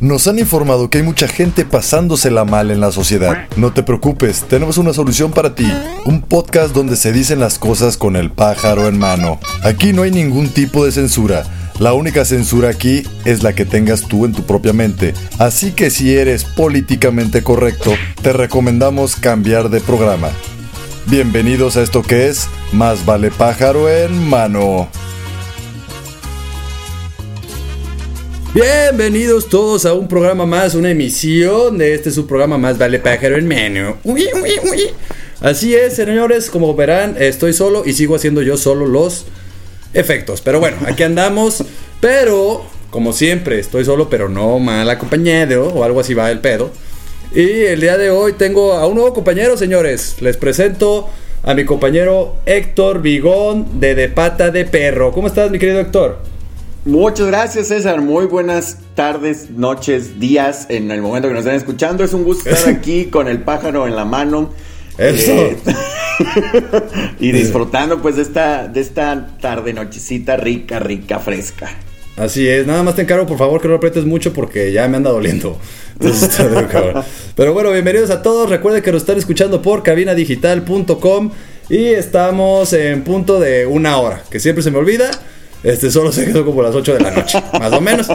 Nos han informado que hay mucha gente pasándosela mal en la sociedad. No te preocupes, tenemos una solución para ti. Un podcast donde se dicen las cosas con el pájaro en mano. Aquí no hay ningún tipo de censura. La única censura aquí es la que tengas tú en tu propia mente. Así que si eres políticamente correcto, te recomendamos cambiar de programa. Bienvenidos a esto que es Más vale pájaro en mano. Bienvenidos todos a un programa más, una emisión de este su programa más Vale Pájaro en Menú. Así es, señores, como verán, estoy solo y sigo haciendo yo solo los efectos. Pero bueno, aquí andamos. Pero, como siempre, estoy solo, pero no mal acompañado o algo así va el pedo. Y el día de hoy tengo a un nuevo compañero, señores. Les presento a mi compañero Héctor Vigón de De Pata de Perro. ¿Cómo estás, mi querido Héctor? Muchas gracias, César. Muy buenas tardes, noches, días en el momento que nos están escuchando. Es un gusto estar aquí con el pájaro en la mano. Eso. Eh, y disfrutando pues de esta, de esta tarde, nochecita rica, rica, fresca. Así es, nada más te encargo por favor que no aprietes mucho porque ya me anda doliendo. Entonces. Pero bueno, bienvenidos a todos. Recuerden que nos están escuchando por cabinadigital.com y estamos en punto de una hora, que siempre se me olvida. Este, solo se quedó como las 8 de la noche, más o menos.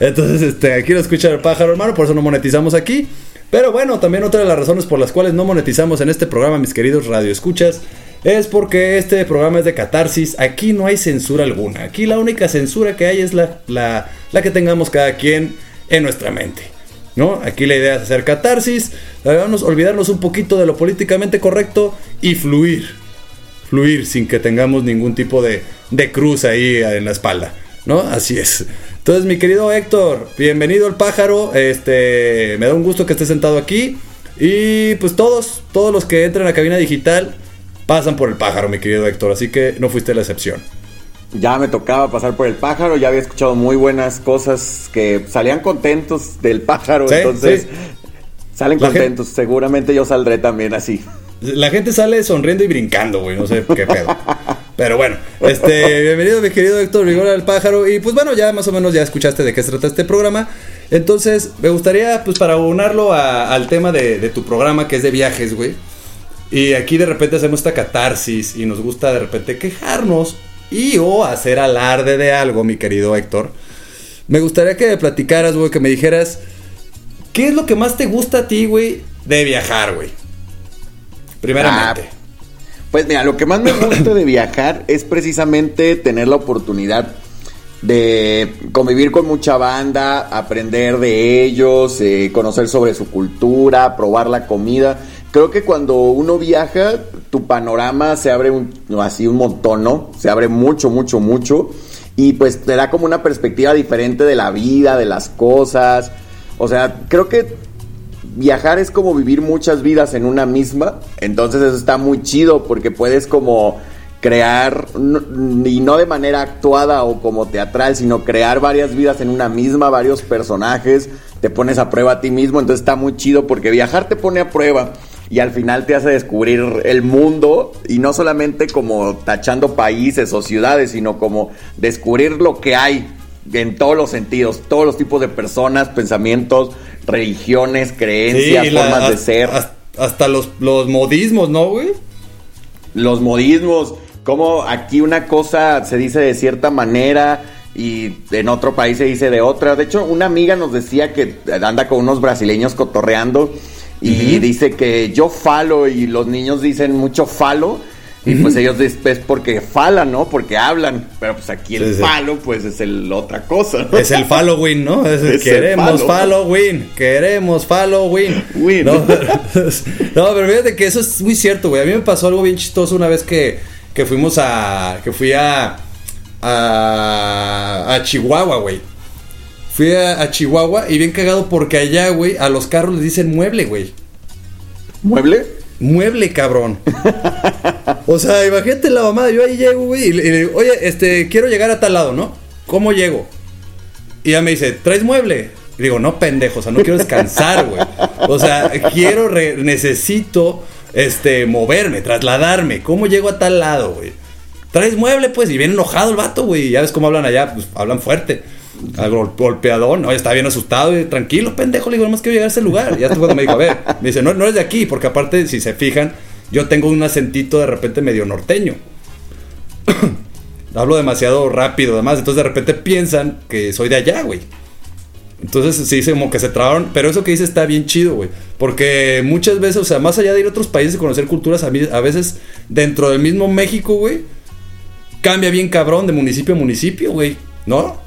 Entonces, este, aquí lo escucha el pájaro hermano, por eso no monetizamos aquí. Pero bueno, también otra de las razones por las cuales no monetizamos en este programa, mis queridos radioescuchas, es porque este programa es de catarsis. Aquí no hay censura alguna. Aquí la única censura que hay es la, la, la que tengamos cada quien en nuestra mente. ¿No? Aquí la idea es hacer catarsis, debemos olvidarnos un poquito de lo políticamente correcto y fluir. Fluir sin que tengamos ningún tipo de, de cruz ahí en la espalda, ¿no? Así es. Entonces, mi querido Héctor, bienvenido al pájaro. Este, me da un gusto que estés sentado aquí. Y pues todos, todos los que entran a cabina digital pasan por el pájaro, mi querido Héctor. Así que no fuiste la excepción. Ya me tocaba pasar por el pájaro, ya había escuchado muy buenas cosas que salían contentos del pájaro, Sí, entonces sí. salen La contentos. Seguramente yo saldré también así. La gente sale sonriendo y brincando, güey. No sé qué pedo. Pero bueno, este, bienvenido mi querido Héctor Rigor al pájaro. Y pues bueno, ya más o menos ya escuchaste de qué se trata este programa. Entonces, me gustaría, pues para unarlo al tema de, de tu programa, que es de viajes, güey. Y aquí de repente hacemos esta catarsis y nos gusta de repente quejarnos y o hacer alarde de algo, mi querido Héctor. Me gustaría que platicaras, güey, que me dijeras, ¿qué es lo que más te gusta a ti, güey, de viajar, güey? Primeramente. Pues mira, lo que más me gusta de viajar es precisamente tener la oportunidad de convivir con mucha banda, aprender de ellos, eh, conocer sobre su cultura, probar la comida. Creo que cuando uno viaja, tu panorama se abre así un montón, ¿no? Se abre mucho, mucho, mucho. Y pues te da como una perspectiva diferente de la vida, de las cosas. O sea, creo que viajar es como vivir muchas vidas en una misma. Entonces eso está muy chido porque puedes como crear, y no de manera actuada o como teatral, sino crear varias vidas en una misma, varios personajes, te pones a prueba a ti mismo, entonces está muy chido porque viajar te pone a prueba y al final te hace descubrir el mundo y no solamente como tachando países o ciudades, sino como descubrir lo que hay en todos los sentidos, todos los tipos de personas, pensamientos, religiones, creencias, Sí, la- formas de ser, has- Hasta los, los modismos, ¿no, güey? los modismos, como aquí una cosa se dice de cierta manera y en otro país se dice de otra. De hecho, una amiga nos decía que anda con unos brasileños cotorreando y dice que yo falo y los niños dicen mucho falo. Y pues ellos es porque falan, ¿no? Porque hablan. Pero pues aquí el Sí, sí. falo, pues es el otra cosa. ¿no? Es el Halloween, ¿no? Es el Es el queremos falo. Halloween, queremos Halloween. Win. No, pero, no, pero fíjate que eso es muy cierto, güey. A mí me pasó algo bien chistoso una vez que, que fuimos a. que fui a. a, a Chihuahua, güey. Fui a, a Chihuahua y bien cagado porque allá, güey, a los carros les dicen mueble, güey. ¿Mueble? Mueble, cabrón. O sea, imagínate la mamada. Yo ahí llego, güey, y le, digo, oye, este, quiero llegar a tal lado, ¿no? ¿Cómo llego? Y ella me dice, ¿traes mueble? Y digo, no, pendejo, o sea, no quiero descansar, güey. O sea, quiero, necesito, este, moverme, trasladarme. ¿Cómo llego a tal lado, güey? ¿Traes mueble, pues? Y viene enojado el vato, güey. Ya ves cómo hablan allá, pues hablan fuerte. Al gol- golpeadón, no, estaba bien asustado, y tranquilo, pendejo, le digo, nomás quiero llegar a ese lugar. Y ya cuando me dijo, a ver, me dice, no, no eres de aquí, porque aparte, si se fijan, yo tengo un acentito de repente medio norteño. Hablo demasiado rápido, además, entonces de repente piensan que soy de allá, güey. Entonces sí, como que se trabaron, pero eso que dice está bien chido, güey. Porque muchas veces, o sea, más allá de ir a otros países y conocer culturas, a, mí- a veces dentro del mismo México, güey, cambia bien cabrón de municipio a municipio, güey. ¿No?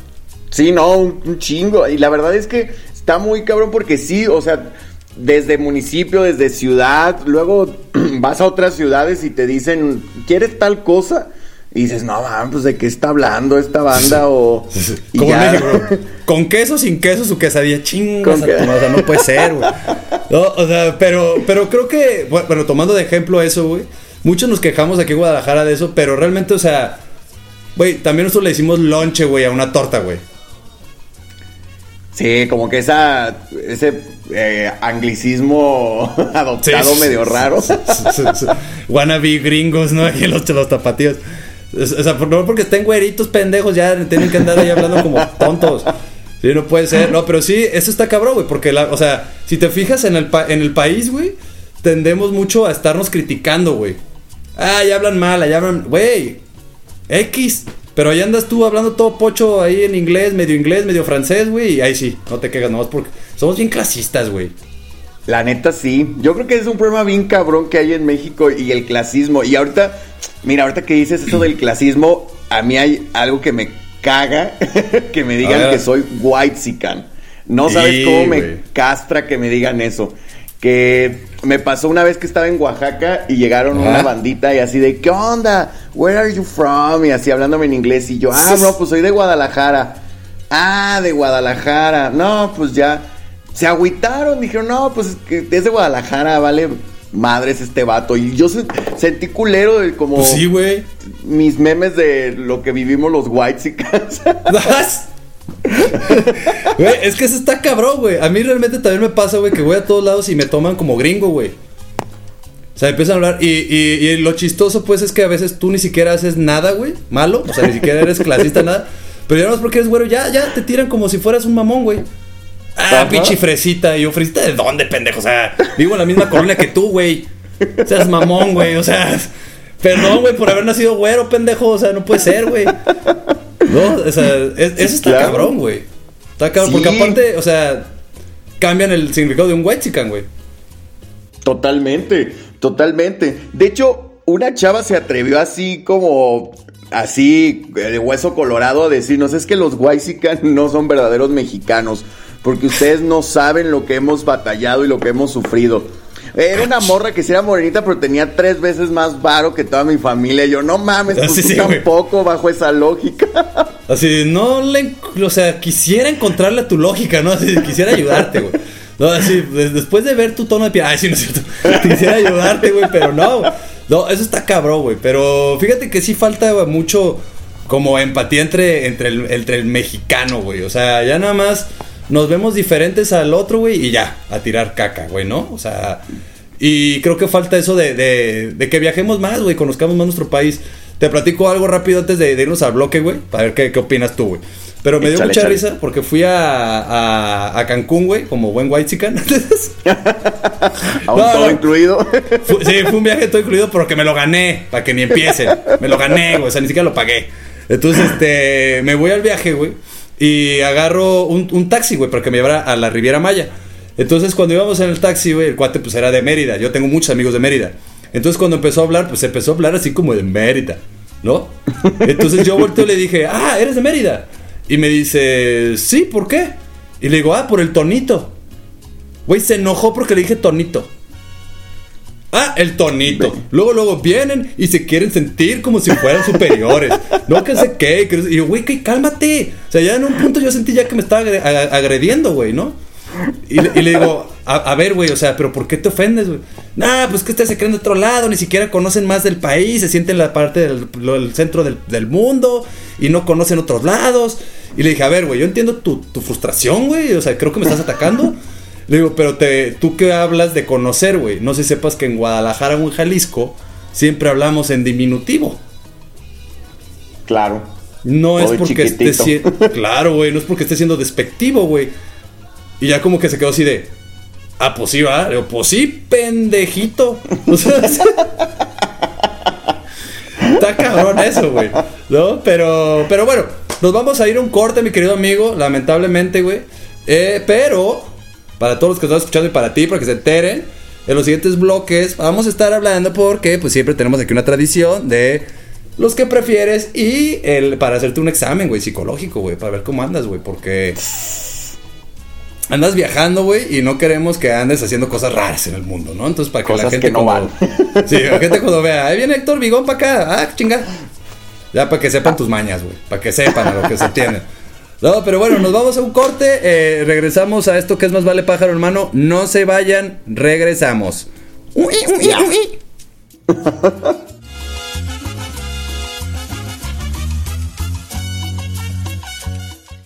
Sí, no, un, un chingo. Y la verdad es que está muy cabrón porque sí, o sea, desde municipio, desde ciudad, luego vas a otras ciudades y te dicen, ¿quieres tal cosa? Y dices, no, man, pues de qué está hablando esta banda o... Como ya. México. Con queso, sin queso, su quesadilla, chingas Con a que- tu madre, o sea, no puede ser, güey. No, o sea, pero, pero creo que, bueno, bueno, tomando de ejemplo eso, güey, muchos nos quejamos aquí en Guadalajara de eso, pero realmente, o sea, güey, también nosotros le hicimos lonche, güey, a una torta, güey. Sí, como que esa, ese eh, anglicismo adoptado Sí, medio raro. sí, sí. Wannabe gringos, ¿no? Aquí los, los tapatíos. O sea, por- no porque estén güeritos pendejos, ya tienen que andar ahí hablando como tontos. Sí, no puede ser. No, pero sí, eso está cabrón, güey. Porque, la, o sea, si te fijas en el, pa- en el país, güey, tendemos mucho a estarnos criticando, güey. Ah, ya hablan mal, ya hablan. Güey, X. Pero ahí andas tú hablando todo pocho ahí en inglés, medio inglés, medio francés, güey. Y ahí sí, no te quejas nomás porque somos bien clasistas, güey. La neta sí. Yo creo que es un problema bien cabrón que hay en México y el clasismo. Y ahorita, mira, ahorita que dices eso del clasismo, a mí hay algo que me caga que me digan que soy white No sabes Sí, cómo me castra que me digan eso. Que me pasó una vez que estaba en Oaxaca y llegaron Ajá. una bandita y así de, ¿qué onda? Where are you from? Y así hablándome en inglés. Y yo, ah, bro, pues soy de Guadalajara. Ah, de Guadalajara. No, pues ya. Se agüitaron, dijeron, no, pues es que es de Guadalajara, vale madres este vato. Y yo se- sentí culero de como Pues sí, güey. mis memes de lo que vivimos los whites ¿Vas? Güey, es que eso está cabrón, güey. A mí realmente también me pasa, güey, que voy a todos lados y me toman como gringo, güey. O sea, empiezan a hablar. Y, y- y lo chistoso, pues, es que a veces tú ni siquiera haces nada, güey. Malo. O sea, ni siquiera eres clasista, nada. Pero ya no es porque eres güero, ya, ya te tiran como si fueras un mamón, güey. Ah, pinche fresita. Y yo, fresita de dónde, pendejo. O sea, vivo en la misma colonia que tú, güey. Seas mamón, güey. O sea, perdón, güey, por haber nacido güero, pendejo. O sea, no puede ser, güey. No, o sea, es- eso está claro. cabrón, güey. Está cabrón, Sí. porque aparte, o sea, cambian el significado de un white chican, güey. Totalmente, totalmente. De hecho, una chava se atrevió así como así eh, de hueso colorado a decirnos es que los Huaysican no son verdaderos mexicanos porque ustedes no saben lo que hemos batallado y lo que hemos sufrido. Era una morra que sí era morenita, pero tenía tres veces más varo que toda mi familia. Yo, no mames, pues Sí, tú sí, güey. tampoco bajo esa lógica. Así, no le. O sea, quisiera encontrarle tu lógica, ¿no? Así, quisiera ayudarte, güey. No, así, des- después de ver tu tono de piel. Ay, sí, no es cierto. Quisiera ayudarte, güey, pero no. No, eso está cabrón, güey. Pero fíjate que sí falta güey, mucho como empatía entre, entre, el, entre el mexicano, güey. O sea, ya nada más nos vemos diferentes al otro, güey, y ya, a tirar caca, güey, ¿no? O sea, y creo que falta eso de, de, de que viajemos más, güey, conozcamos más nuestro país. Te platico algo rápido antes de, de irnos al bloque, güey, para ver qué, qué opinas tú, güey. Pero me dio mucha risa porque fui a, a, a Cancún, güey, como buen white chican. No, todo no. incluido. Sí, fue un viaje todo incluido porque me lo gané, para que ni empiece. Me lo gané, güey, o sea, ni siquiera lo pagué. Entonces, este, me voy al viaje, güey, y agarro un, un taxi, güey, para que me llevara a la Riviera Maya. Entonces, cuando íbamos en el taxi, güey, el cuate, pues, era de Mérida. Yo tengo muchos amigos de Mérida. Entonces, cuando empezó a hablar, pues, empezó a hablar así como de Mérida, ¿no? Entonces, yo volteo y le dije, ah, ¿eres de Mérida? Y me dice, sí, ¿por qué? Y le digo, ah, por el tonito. Güey, se enojó porque le dije tonito. Ah, el tonito. Luego, luego vienen y se quieren sentir como si fueran superiores. No que sé qué. que- Y yo, güey, que cálmate. O sea, ya en un punto yo sentí ya que me estaba agre- ag- agrediendo, güey, ¿no? Y, le- y le digo, a, a ver, güey, o sea, pero ¿por qué te ofendes, güey? Nah, pues que ustedes se creen de otro lado, ni siquiera conocen más del país, se sienten en la parte del, lo- centro del, del mundo y no conocen otros lados. Y le dije, a ver, güey, yo entiendo tu, tu frustración, güey, o sea, creo que me estás atacando. Le digo, pero te, tú que hablas de conocer, güey. No sé si sepas que en Guadalajara o en Jalisco siempre hablamos en diminutivo. Claro. No es porque esté siendo. Claro, güey, no es porque esté siendo despectivo, güey. Y ya como que se quedó así de. Ah, pues sí, va. Le digo, pues sí, pendejito. O sea, está cabrón eso, güey. ¿No? Pero, pero bueno, nos vamos a ir a un corte, mi querido amigo. Lamentablemente, güey. Eh, pero, para todos los que están escuchando y para ti, para que se enteren, en los siguientes bloques vamos a estar hablando porque, pues siempre tenemos aquí una tradición de los que prefieres y el para hacerte un examen, güey, psicológico, güey, para ver cómo andas, güey, porque andas viajando, güey, y no queremos que andes haciendo cosas raras en el mundo, ¿no? Entonces, para que la gente que no cuando- van. Sí, la gente cuando vea, ahí viene Héctor Vigón para acá, ah, chinga. Ya para que sepan tus mañas, güey, para que sepan a lo que se tienen. No, pero bueno, nos vamos a un corte, eh, regresamos a esto que es más vale pájaro, hermano, no se vayan, regresamos. Ui, ui, Ya.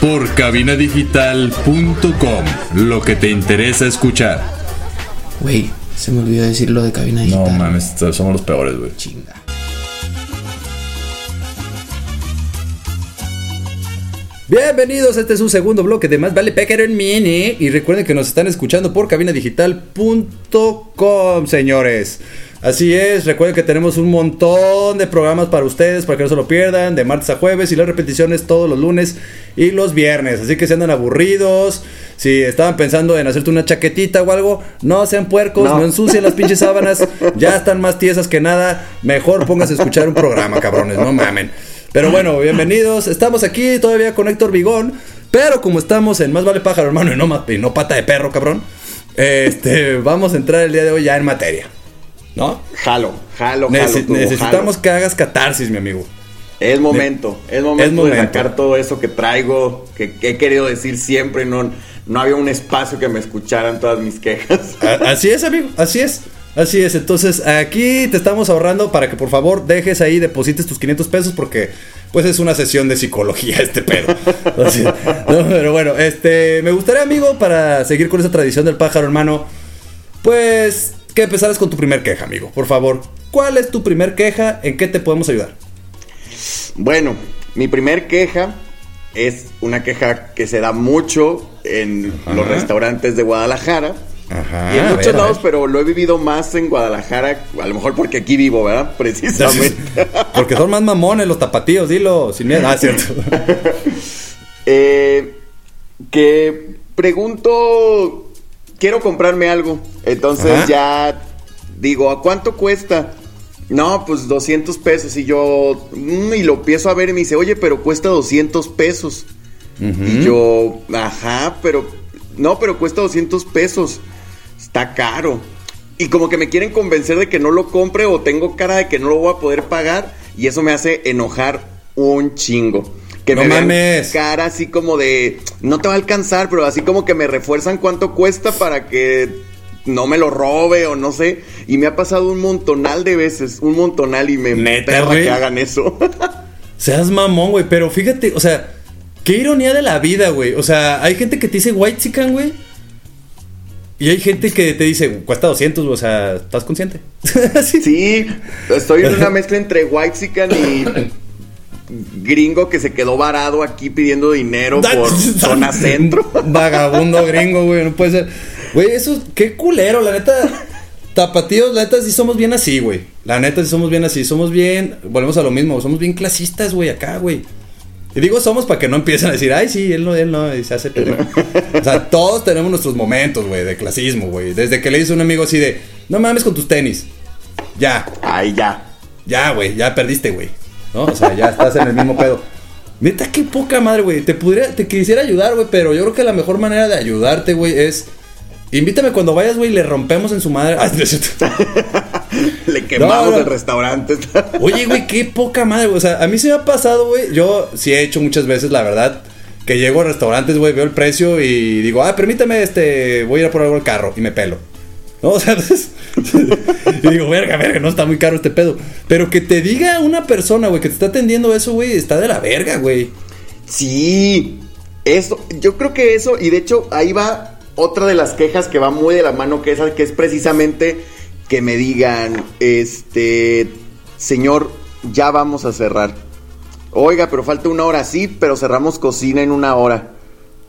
Por cabinadigital.com. Lo que te interesa escuchar. Güey, se me olvidó decir lo de cabina No digital. mames, somos los peores, güey. Chinga. Bienvenidos, este es un segundo bloque de Más Vale Pájaro en Mini. Y recuerden que nos están escuchando por cabinadigital.com, señores. Así es, recuerden que tenemos un montón de programas para ustedes, para que no se lo pierdan, de martes a jueves y las repeticiones todos los lunes y los viernes. Así que si andan aburridos, si estaban pensando en hacerte una chaquetita o algo, no sean puercos, no, No. ensucien las pinches sábanas, ya están más tiesas que nada. Mejor pónganse a escuchar un programa, cabrones, no mamen. Pero bueno, bienvenidos. Estamos aquí todavía con Héctor Vigón. Pero como estamos en Más Vale Pájaro, hermano, y no, y no pata de perro, cabrón. Este, vamos a entrar el día de hoy ya en materia. ¿No? Jalo, jalo, jalo. Necesi- turbo, necesitamos jalo. que hagas catarsis, mi amigo. Es momento, es momento, Es momento. de sacar todo eso que traigo, que, que he querido decir siempre. No, no había un espacio que me escucharan todas mis quejas. Así es, amigo, así es. Así es, entonces aquí te estamos ahorrando para que por favor dejes ahí, deposites tus 500 pesos porque pues es una sesión de psicología este pedo. Así, no, pero bueno, este, me gustaría amigo para seguir con esa tradición del pájaro hermano, pues que empezaras con tu primer queja, amigo, por favor. ¿Cuál es tu primer queja? ¿En qué te podemos ayudar? Bueno, mi primer queja es una queja que se da mucho en los restaurantes de Guadalajara. Ajá. y en muchos ver, lados, pero lo he vivido más en Guadalajara, a lo mejor porque aquí vivo, ¿verdad? Precisamente. Porque son más mamones los tapatíos, dilo, sin miedo. Ah, cierto. Eh, que pregunto, quiero comprarme algo. Entonces Ajá. ya digo, ¿a cuánto cuesta? No, pues 200 pesos. Y yo, mm, y lo empiezo a ver y me dice, oye, pero cuesta 200 pesos. Y yo, ajá, pero, no, pero cuesta 200 pesos. Está caro. Y como que me quieren convencer de que no lo compre o tengo cara de que no lo voy a poder pagar. Y eso me hace enojar un chingo. Que No me mames. cara así como de, no te va a alcanzar, pero así como que me refuerzan cuánto cuesta para que no me lo robe o no sé. Y me ha pasado un montonal de veces, un montonal y me ¿Neta, güey? que hagan eso. Seas mamón, güey. Pero fíjate, o sea, qué ironía de la vida, güey. O sea, hay gente que te dice white chican, güey. Y hay gente que te dice, cuesta 200, güey. O sea, ¿estás consciente? sí. sí, estoy en una mezcla entre Whitezican y gringo que se quedó varado aquí pidiendo dinero por zona centro. Vagabundo gringo, güey. No puede ser. Güey, eso, qué culero, la neta. Tapatíos, la neta, sí somos bien así, güey. La neta, sí somos bien así. Somos bien. Volvemos a lo mismo. Somos bien clasistas, güey, acá, güey. Y digo somos para que no empiecen a decir, ay, sí, él no, él no, y se hace pendejo. O sea, todos tenemos nuestros momentos, güey, de clasismo, güey. Desde que le dice a un amigo así de, no mames con tus tenis. Ya, Ay, ya. ya, güey, ya perdiste, güey. ¿No? O sea, ya estás en el mismo pedo. Neta, qué poca madre, güey. Te, pudiera, te quisiera ayudar, güey, pero yo creo que la mejor manera de ayudarte, güey, es... Invítame cuando vayas, güey, y le rompemos en su madre. No. Le quemamos No, no. el restaurante. Oye, güey, qué poca madre, güey. O sea, a mí se me ha pasado, güey. Yo sí he hecho muchas veces, la verdad, que llego a restaurantes, güey, veo el precio y digo, ah, permítame, este, voy a ir a por algo al carro y me pelo. ¿No? O sea, y digo, verga, verga, no está muy caro este pedo. Pero que te diga una persona, güey, que te está atendiendo eso, güey, está de la verga, güey. Sí, eso, yo creo que eso, y de hecho ahí va otra de las quejas que va muy de la mano que esa, que es precisamente que me digan, este, señor, ya vamos a cerrar. Oiga, pero falta una hora, sí, pero cerramos cocina en una hora.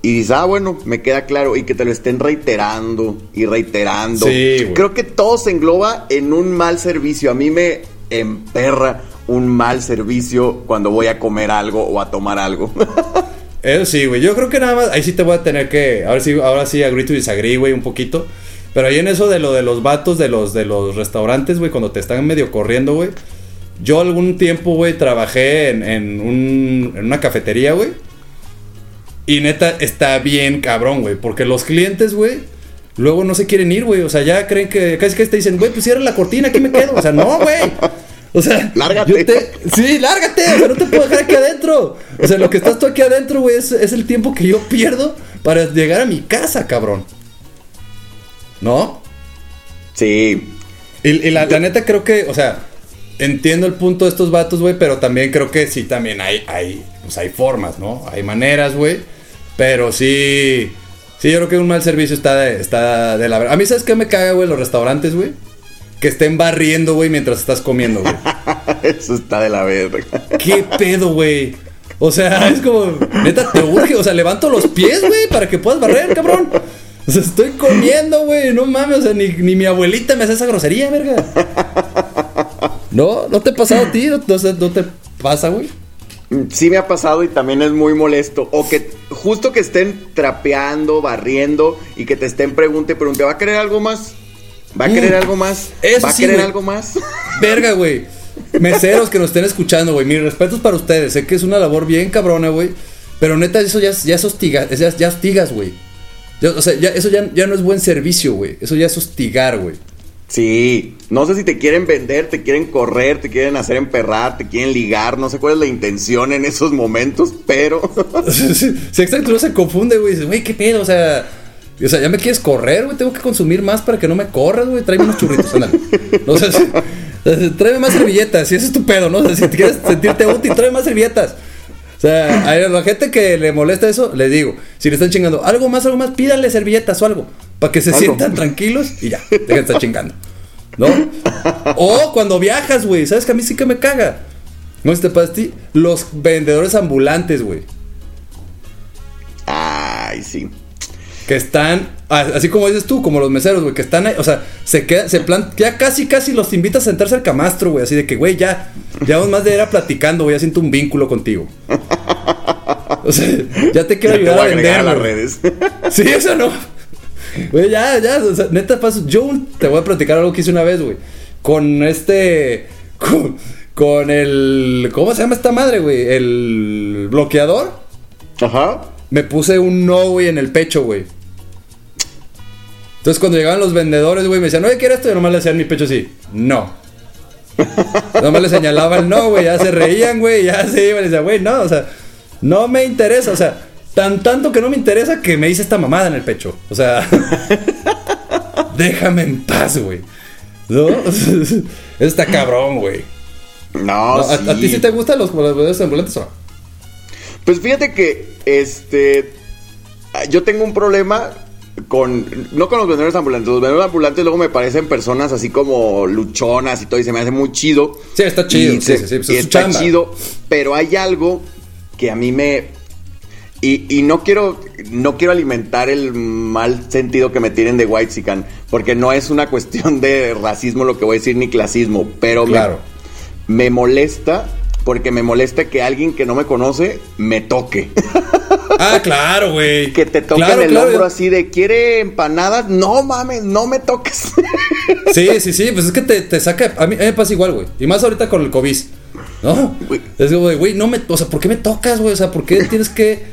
Y dices, ah, bueno, me queda claro, y que te lo estén reiterando y reiterando. Sí, güey. Creo que todo se engloba en un mal servicio. A mí me emperra un mal servicio cuando voy a comer algo o a tomar algo. Eso sí, güey. Yo creo que nada más, ahí sí te voy a tener que, ahora sí, ahora sí, agree to disagree, güey, un poquito. Pero ahí en eso de lo de los vatos de los, de los restaurantes, güey, cuando te están medio corriendo, güey. Yo algún tiempo, güey, trabajé en, en, un, en una cafetería, güey. Y neta, está bien cabrón, güey. Porque los clientes, güey, luego no se quieren ir, güey. O sea, ya creen que casi que te dicen, güey, pues cierra la cortina, aquí me quedo. O sea, no, güey. O sea, Lárgate. yo te- Sí, lárgate, o sea, no te puedo dejar aquí adentro. O sea, lo que estás tú aquí adentro, güey, es, es el tiempo que yo pierdo para llegar a mi casa, cabrón. ¿No? sí, Y, y la, la neta creo que, o sea, entiendo el punto de estos vatos, güey, pero también creo que sí, también hay, hay, pues hay formas, ¿no? Hay maneras, güey. Pero sí, sí, yo creo que un mal servicio está de, está de la verdad. A mí, ¿sabes qué me caga, güey? Los restaurantes, güey. Que estén barriendo, güey, mientras estás comiendo, güey. eso está de la verga. ¿Qué pedo, güey? O sea, es como, neta, te urge. O sea, levanto los pies, güey, para que puedas barrer, cabrón. O sea, estoy comiendo, güey. No mames, o sea, ni, ni mi abuelita me hace esa grosería, verga. ¿No? ¿No te ha pasado a ti? ¿No, no te pasa, güey? Sí me ha pasado y también es muy molesto. O que justo que estén trapeando, barriendo y que te estén pregunte, pregunte, ¿va a querer algo más? ¿Va a querer Mm, algo más? eso ¿Va a sí, querer algo más? Verga, güey. Meseros que nos estén escuchando, güey. Mis respetos para ustedes. Sé que es una labor bien cabrona, güey. Pero neta, eso ya, es- ya es hostiga, ya, ya hostigas, güey. O sea, ya, eso ya, ya no es buen servicio, güey. Eso ya es hostigar, güey. Sí, no sé si te quieren vender, te quieren correr, te quieren hacer emperrar, te quieren ligar, no sé cuál es la intención en esos momentos, pero sí, sí, exacto, no se confunde, güey. Dices, güey, qué pedo, o sea. O sea, ya me quieres correr, güey. Tengo que consumir más para que no me corras, güey. Tráeme unos churritos, ándale. No sé, sí, sea, tráeme más servilletas. Si ese es tu pedo, ¿no? O sea, si te quieres sentirte útil, tráeme más servilletas. O sea, a la gente que le molesta eso, les digo, si le están chingando algo más, algo más, pídale servilletas o algo. Para que se Algo. sientan tranquilos y ya, dejen de estar chingando. ¿No? O cuando viajas, güey. ¿Sabes que a mí sí que me caga? No sé si te pasa a ti. Los vendedores ambulantes, güey. ay, sí. Que están, así como dices tú, como los meseros, güey, que están ahí, o sea, se queda, se plan, ya casi, casi los invitas a sentarse al camastro, güey, así de que, güey, ya, ya vamos más de ir a platicando, güey, ya siento un vínculo contigo. O sea, ya te quiero Ya te ayudar voy a a vender, a las redes. Sí, eso no. Güey, ya, ya, o sea, neta paso. Yo te voy a platicar algo que hice una vez, güey. Con este. Con, con el. ¿Cómo se llama esta madre, güey? El bloqueador. Ajá. Me puse un no, güey, en el pecho, güey. Entonces cuando llegaban los vendedores, güey, me decían, oye, ¿quieres esto? Yo nomás le hacía en mi pecho así, no. nomás le señalaba el no, güey, ya se reían, güey, ya se iban y decían, güey, no, o sea, no me interesa, o sea, tan tanto que no me interesa que me hice esta mamada en el pecho. O sea, déjame en paz, güey. ¿No? Está cabrón, güey. No, No, ¿A, a ti sí te gustan los, vendedores ambulantes o no? Pues fíjate que este yo tengo un problema con no con los vendedores ambulantes. Los vendedores ambulantes luego me parecen personas así como luchonas y todo y se me hace muy chido. Sí, está chido, Y sí, se- sí, sí, pues y es está chamba. chido, pero hay algo que a mí me y, y no quiero no quiero alimentar el mal sentido que me tienen de white porque no es una cuestión de racismo lo que voy a decir ni clasismo, pero Claro. me molesta porque me molesta que alguien que no me conoce me toque. Ah, claro, güey. que te toquen Claro, el claro. hombro así de, ¿quiere empanadas? No mames, no me toques. Sí, sí, sí, pues es que te, te saca. A mí, a mí me pasa igual, güey. Y más ahorita con el COVID. ¿No? Es como de, güey, no me. O sea, ¿por qué me tocas, güey? O sea, ¿por qué tienes que.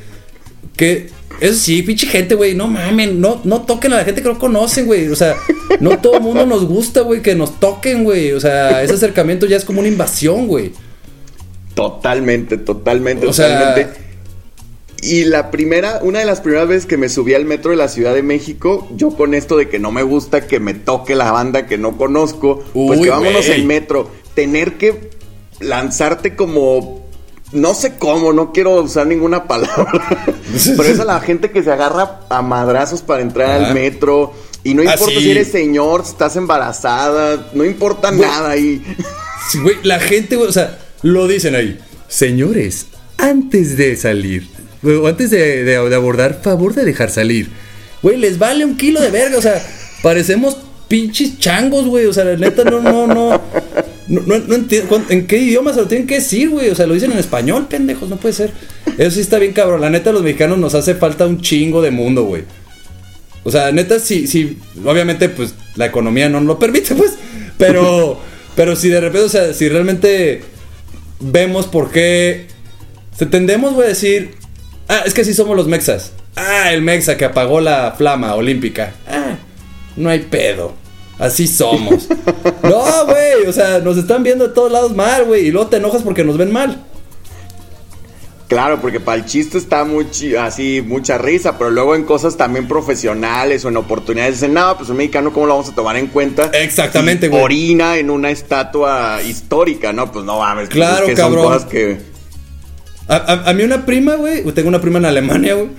Que. Eso sí, pinche gente, güey, no mamen, no, no toquen a la gente que no conocen, güey. O sea, no todo el mundo nos gusta, güey, que nos toquen, güey. O sea, ese acercamiento ya es como una invasión, güey. Totalmente, totalmente, O sea- totalmente. Y la primera, una de las primeras veces que me subí al metro de la Ciudad de México, yo con esto de que no me gusta que me toque la banda que no conozco, pues que vámonos en metro, tener que lanzarte como no sé cómo, no quiero usar ninguna palabra. Pero es a la gente que se agarra a madrazos para entrar Ajá. al metro. Y no Ah, importa sí. si eres señor, si estás embarazada, no importa nada ahí. Sí, güey, la gente, o sea, lo dicen ahí. Señores, antes de salir, o antes de, de- de abordar, favor de dejar salir. Güey, les vale un kilo de verga, o sea, parecemos pinches changos, güey, o sea, la neta, no, no, no. No, no, no entiendo en qué idioma se lo tienen que decir, güey. O sea, lo dicen en español, pendejos, no puede ser. Eso sí está bien cabrón. La neta, los mexicanos nos hace falta un chingo de mundo, güey. O sea, neta, sí, sí, obviamente, pues, la economía no nos lo permite, pues. Pero, pero si de repente, o sea, si realmente vemos por qué. Se tendemos, güey, a decir. Ah, es que sí somos los mexas. Ah, el mexa que apagó la flama olímpica. Ah, no hay pedo. Así somos. No, güey, o sea, nos están viendo de todos lados mal, güey. Y luego te enojas porque nos ven mal. Claro, porque para el chiste está muy así, mucha risa, pero luego en cosas también profesionales o en oportunidades dicen, no, pues un mexicano, ¿cómo lo vamos a tomar en cuenta? Exactamente, güey. Orina en una estatua histórica, ¿no? Pues no mames. pues Claro, es que cabrón. Son cosas que... A, a- a mí una prima, güey, tengo una prima en Alemania, güey.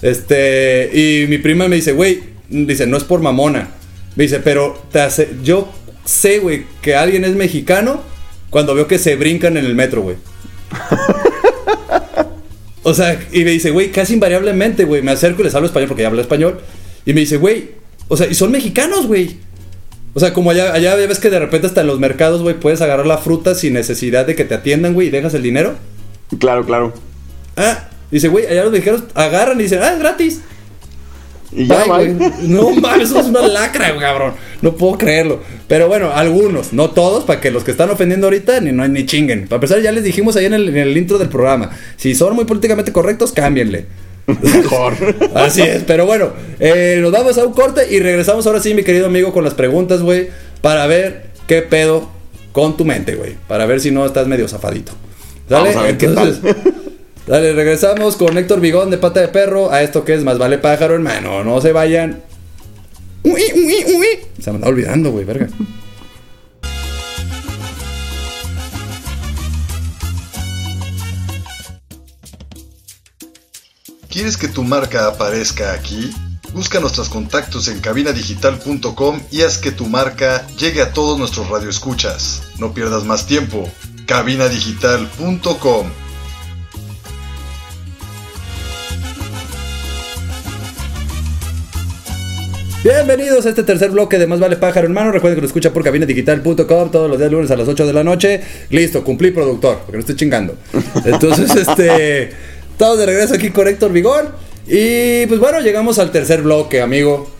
Este, y mi prima me dice, güey, dice, no es por mamona. Me dice, pero te hace, yo sé, güey, que alguien es mexicano cuando veo que se brincan en el metro, güey. o sea, y me dice, güey, casi invariablemente, güey, me acerco y les hablo español porque ya hablo español. Y me dice, güey, o sea, y son mexicanos, güey. O sea, como allá, allá ves que de repente hasta en los mercados, güey, puedes agarrar la fruta sin necesidad de que te atiendan, güey, y dejas el dinero. Claro, claro. Ah, dice, güey, allá los mexicanos agarran y dicen, ah, es gratis. Y ya, güey. No mames, eso es una lacra, cabrón. No puedo creerlo. Pero bueno, algunos, no todos, para que los que están ofendiendo ahorita ni, no, ni chinguen. Para empezar, ya les dijimos ahí en el, en el intro del programa. Si son muy políticamente correctos, cámbienle. Mejor. Así es, pero bueno, eh, nos vamos a un corte y regresamos ahora sí, mi querido amigo, con las preguntas, güey, para ver qué pedo con tu mente, güey. Para ver si no estás medio zafadito. ¿Sale? Vamos a ver qué Entonces, dale, regresamos con Héctor Vigón de Pata de Perro a esto que es Más Vale Pájaro, hermano. No se vayan. Uy, uy, uy. Se me está olvidando, güey, verga. ¿Quieres que tu marca aparezca aquí? Busca nuestros contactos en cabinadigital.com y haz que tu marca llegue a todos nuestros radioescuchas. No pierdas más tiempo. cabinadigital.com Bienvenidos a este tercer bloque de Más Vale Pájaro, hermano. Recuerden que lo escucha por cabinadigital.com todos los días lunes a las 8 de la noche. Listo, cumplí productor, porque no estoy chingando. Entonces, este. Estamos de regreso aquí con Héctor Vigón. Y pues bueno, llegamos al tercer bloque, amigo.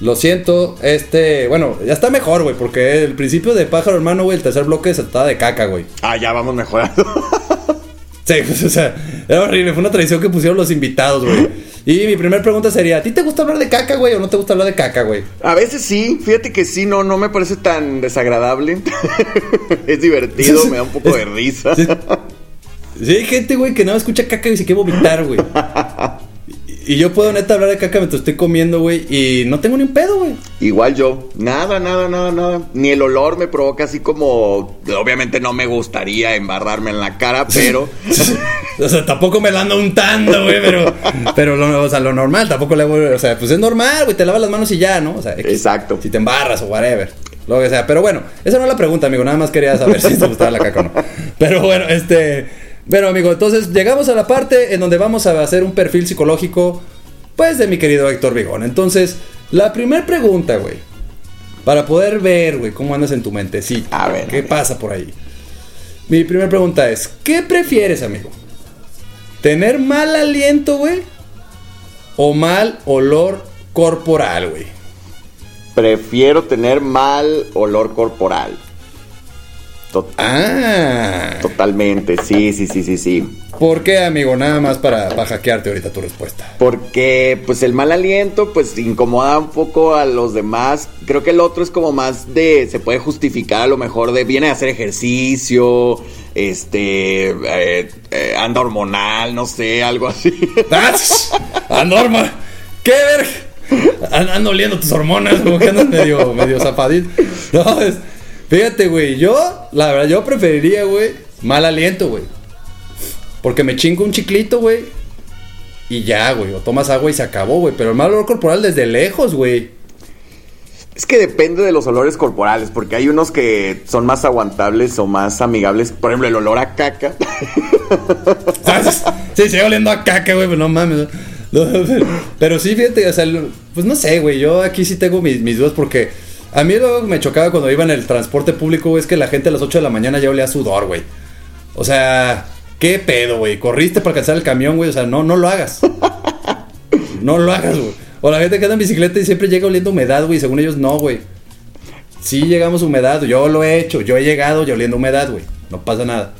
Lo siento, este. Bueno, ya está mejor, güey, porque el principio de Pájaro, hermano, güey, el tercer bloque se trataba de caca, güey. Ah, ya vamos mejorando. Sí, pues, o sea, era horrible. Fue una tradición que pusieron los invitados, güey. Y mi primera pregunta sería: ¿A ti te gusta hablar de caca, güey, o no te gusta hablar de caca, güey? A veces sí, fíjate que sí, no, no me parece tan desagradable. es divertido, me da un poco de risa. Sí, hay gente, güey, que no escucha caca y se quiere vomitar, güey. Y, yo puedo neta hablar de caca mientras estoy comiendo, güey, y no tengo ni un pedo, güey. Igual yo, nada, nada, nada, nada. Ni el olor me provoca así como, obviamente no me gustaría embarrarme en la cara, pero O sea, tampoco me la ando untando, güey, pero, pero lo, o sea, lo normal, tampoco le voy, o sea, pues es normal, güey, te lavas las manos y ya, ¿no? O sea, X. Exacto. Si te embarras o whatever, lo que sea. Pero bueno, esa no es la pregunta, amigo, nada más quería saber si te gustaba la caca o no. Pero bueno, este, bueno, amigo, entonces llegamos a la parte en donde vamos a hacer un perfil psicológico, pues, de mi querido Héctor Vigón. Entonces, la primera pregunta, güey, para poder ver, güey, cómo andas en tu mente, sí. A ver, ¿Qué a ver. pasa por ahí? Mi primera pregunta es, ¿qué prefieres, amigo? ¿Tener mal aliento, güey? ¿O mal olor corporal, güey? Prefiero tener mal olor corporal. Tot- Ah. Totalmente, sí, sí, sí, sí, sí. ¿Por qué, amigo? Nada más para, para hackearte ahorita tu respuesta. Porque pues el mal aliento pues incomoda un poco a los demás. Creo que el otro es como más de, se puede justificar a lo mejor de viene a hacer ejercicio, este, eh, eh, anda hormonal, no sé, algo así. ¡Ah! ¡A Norma! ¡Qué! An- Ando oliendo tus hormonas, como que andas medio, medio zapadito. No, es- fíjate, güey, yo, la verdad, yo preferiría, güey, mal aliento, güey. Porque me chingo un chiclito, güey. Y ya, güey, o tomas agua y se acabó, güey. Pero el mal olor corporal desde lejos, güey. Es que depende de los olores corporales, porque hay unos que son más aguantables o más amigables. Por ejemplo, el olor a caca. ¿Sabes? Sí, sigue oliendo a caca, güey, pero no mames. No, pero- Pero sí, fíjate, o sea, pues no sé, güey. Yo aquí sí tengo mis, mis dudas porque a mí lo que me chocaba cuando iba en el transporte público, güey, es que la gente a las 8 de la mañana ya olía a sudor, güey. O sea, ¿qué pedo, güey? Corriste para alcanzar el camión, güey. O sea, no, no lo hagas. No lo hagas, güey. O la gente que anda en bicicleta y siempre llega oliendo humedad, güey. Según ellos, no, güey. Sí llegamos a humedad, yo lo he hecho. Yo he llegado y oliendo humedad, güey. No pasa nada.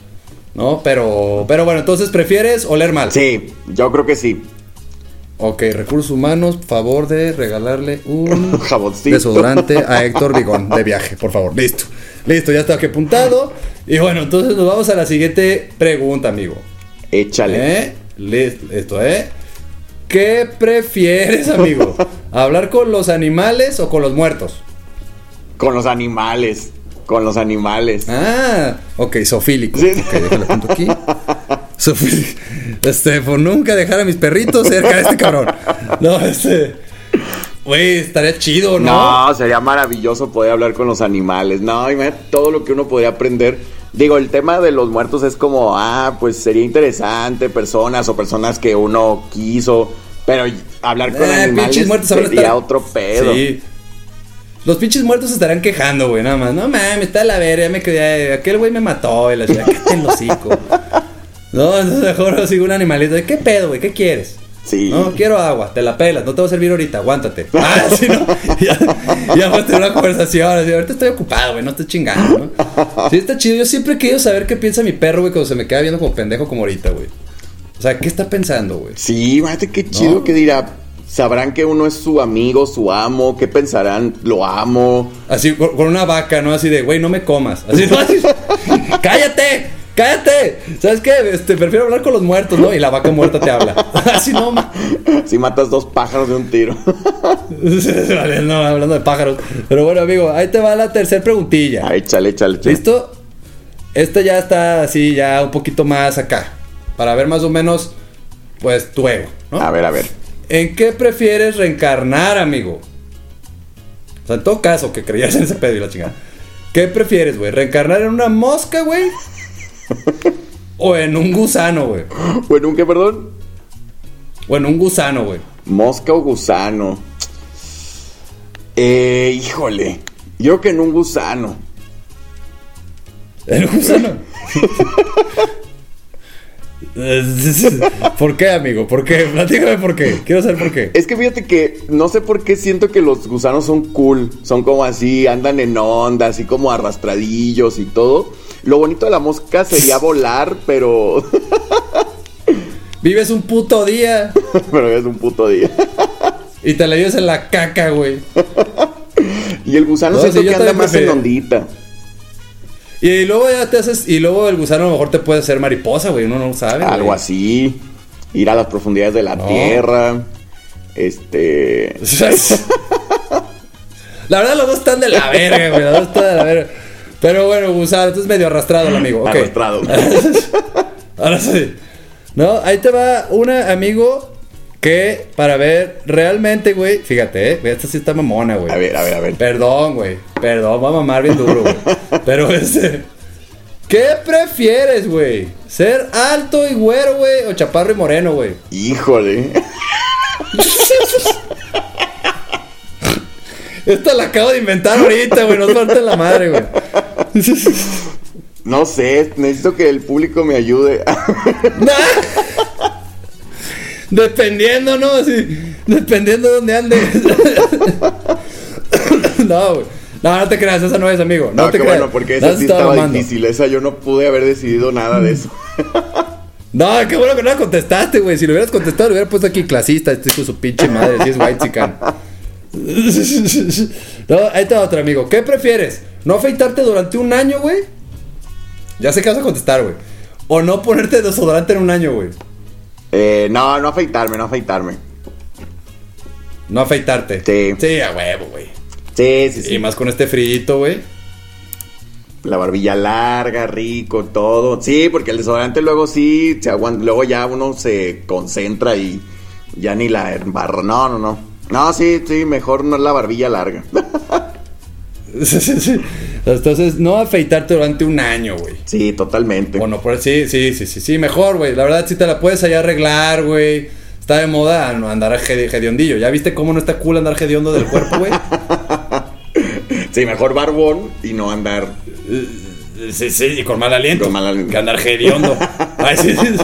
¿No? Pero, pero bueno, entonces prefieres oler mal. Sí, yo creo que sí. Ok, recursos humanos, favor de regalarle un Jaboncito. desodorante a Héctor Vigón de viaje, por favor. Listo. Listo, ya está aquí apuntado. Y bueno, entonces nos vamos a la siguiente pregunta, amigo. Échale. ¿Eh? Listo, esto, ¿eh? ¿Qué prefieres, amigo? ¿Hablar con los animales o con los muertos? Con los animales. Con los animales. Ah, ok, sofílico. Sí. Ok, déjalo aquí. Sofílico. Este, por nunca dejar a mis perritos cerca de este cabrón. No, este. Güey, estaría chido, ¿no? No, sería maravilloso poder hablar con los animales. No, imagínate todo lo que uno podría aprender. Digo, el tema de los muertos es como, ah, pues sería interesante, personas o personas que uno quiso, pero hablar con Eh, animales pinches muertos sería estar- otro pedo. Sí. Los pinches muertos se estarán quejando, güey, nada más. No mames, está la verga, ya me quedé. Aquel güey me mató, y la cállate el hocico. No, entonces mejor sigo un animalito. ¿Qué pedo, güey? ¿Qué quieres? Sí. No, quiero agua, te la pelas, no te va a servir ahorita, aguántate. Ah, sí, ¿no? Ya, ya vas a tener una conversación, así, ahorita estoy ocupado, güey, no estoy chingando, ¿no? Sí, está chido. Yo siempre he querido saber qué piensa mi perro, güey, cuando se me queda viendo como pendejo como ahorita, güey. O sea, ¿qué está pensando, güey? Sí, imagínate qué chido No. que dirá. Sabrán que uno es su amigo, su amo, qué pensarán, lo amo. Así, con, con una vaca, ¿no? Así de, güey, no me comas. Así, no, así, cállate, cállate. ¿Sabes qué? Este, prefiero hablar con los muertos, ¿no? Y la vaca muerta te habla. Así, no, ma. Si matas dos pájaros de un tiro. No, hablando de pájaros. Pero bueno, amigo, ahí te va la tercera preguntilla. Ay, échale, échale, échale. ¿Listo? Este ya está así, ya un poquito más acá. Para ver más o menos, pues, tu ego, ¿no? A ver, a ver. ¿En qué prefieres reencarnar, amigo? O sea, en todo caso, que creías en ese pedo y la chingada. ¿Qué prefieres, güey? ¿Reencarnar en una mosca, güey? ¿O en un gusano, güey? Bueno, ¿un qué, perdón? O en un gusano, güey. Mosca o gusano. Eh, híjole. Yo creo que en un gusano. ¿En un gusano? ¿Por qué, amigo? ¿Por qué? Platícame por qué. Quiero saber por qué. Es que fíjate que no sé por qué siento que los gusanos son cool. Son como así, andan en onda, así como arrastradillos y todo. Lo bonito de la mosca sería volar, pero. Vives un puto día pero es un puto día. y te la llevas en la caca, güey. Y el gusano No, siento yo que anda más en ondita. Y luego ya te haces. Y luego el gusano a lo mejor te puede hacer mariposa, güey. Uno no sabe. Algo güey. así. Ir a las profundidades de la No. tierra. Este. La verdad, los dos están de la verga, güey. Los dos están de la verga. Pero bueno, gusano, entonces medio arrastrado el amigo. Arrastrado. Ahora sí. No, ahí te va una amigo que para ver realmente, güey. Fíjate, eh. Esta sí está mamona, güey. A ver, a ver, a ver. Perdón, güey. Perdón, va a mamar bien duro, güey. Pero este. ¿Qué prefieres, güey? ¿Ser alto y güero, güey? ¿O chaparro y moreno, güey? Híjole. Esta la acabo de inventar ahorita, güey. No falta la madre, güey. No sé, necesito que el público me ayude. Dependiendo, ¿no? Así, dependiendo de dónde andes. no, güey. No, no te creas, esa no es, amigo. No, No, te qué creas. bueno, porque esa sí estaba difícil. Esa yo no pude haber decidido nada de eso. No, qué bueno que no la contestaste, güey. Si lo hubieras contestado, lo hubiera puesto aquí clasista. Este con su pinche madre. Si es white chican. No, ahí está otro amigo. ¿Qué prefieres? ¿No afeitarte durante un año, güey? Ya sé que vas a contestar, güey. O no ponerte desodorante en un año, güey. Eh, no, no afeitarme, no afeitarme. No afeitarte. Sí. Sí, a huevo, güey. Sí, sí, sí. Y más con este frito, güey. La barbilla larga, rico, todo. Sí, porque el desodorante luego sí se aguanta. Luego ya uno se concentra y ya ni la embarra. No, no, no. No, sí, sí, mejor no la barbilla larga. Sí, sí, sí. Entonces, no afeitarte durante un año, güey. Sí, totalmente. Bueno, por sí, sí, sí, sí, sí, mejor, güey. La verdad, sí te la puedes allá arreglar, güey. Está de moda andar hedi- hediondillo. ¿Ya viste cómo no está cool andar hediondo del cuerpo, güey? Sí, mejor barbón y no andar. Sí, sí, y con mal aliento. Con mal aliento. Que andar hediondo. Ay, sí, sí.